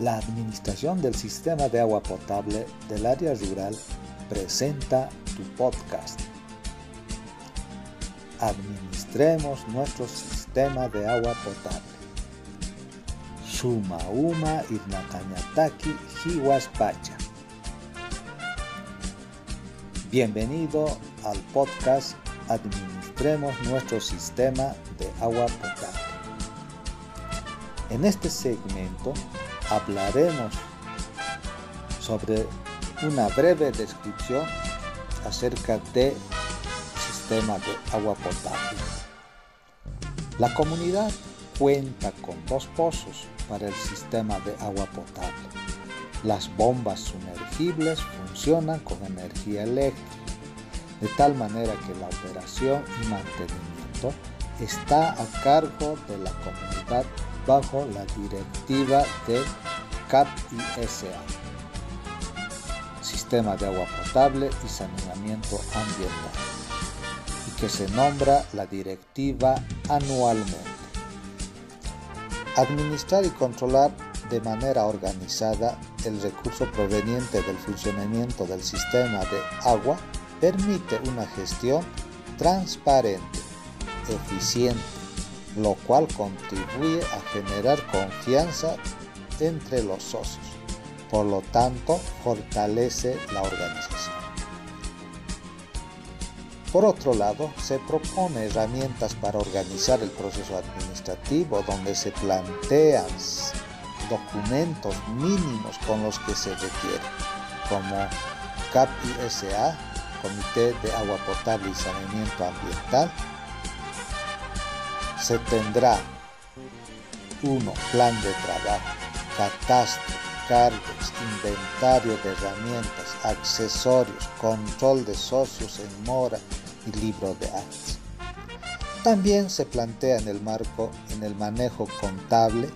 La Administración del Sistema de Agua Potable del Área Rural presenta tu podcast. Administremos nuestro sistema de agua potable. Suma Uma Irnakañataki Hiwaspacha. Bienvenido al podcast Administremos nuestro sistema de agua potable. En este segmento hablaremos sobre una breve descripción acerca del sistema de agua potable. La comunidad cuenta con dos pozos para el sistema de agua potable. Las bombas sumergibles funcionan con energía eléctrica, de tal manera que la operación y mantenimiento está a cargo de la comunidad bajo la directiva de CAP-ISA, Sistema de Agua Potable y Saneamiento Ambiental, y que se nombra la directiva anualmente. Administrar y controlar de manera organizada el recurso proveniente del funcionamiento del sistema de agua permite una gestión transparente, eficiente, lo cual contribuye a generar confianza entre los socios. Por lo tanto, fortalece la organización. Por otro lado, se propone herramientas para organizar el proceso administrativo donde se plantean documentos mínimos con los que se requiere, como CAP-ISA, Comité de Agua Potable y Saneamiento Ambiental, se tendrá 1. Plan de trabajo, catastro, cargos, inventario de herramientas, accesorios, control de socios en mora y libro de actas. También se plantea en el marco en el manejo contable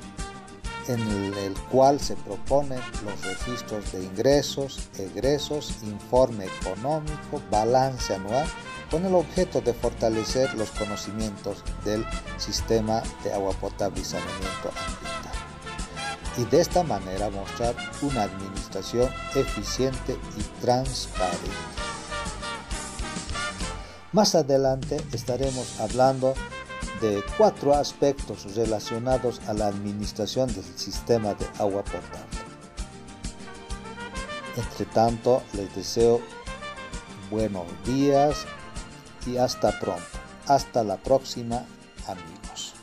en el cual se proponen los registros de ingresos, egresos, informe económico, balance anual con el objeto de fortalecer los conocimientos del sistema de agua potable y saneamiento ambiental. Y de esta manera mostrar una administración eficiente y transparente. Más adelante estaremos hablando de cuatro aspectos relacionados a la administración del sistema de agua potable. Entre tanto, les deseo buenos días, y hasta pronto. Hasta la próxima, amigos.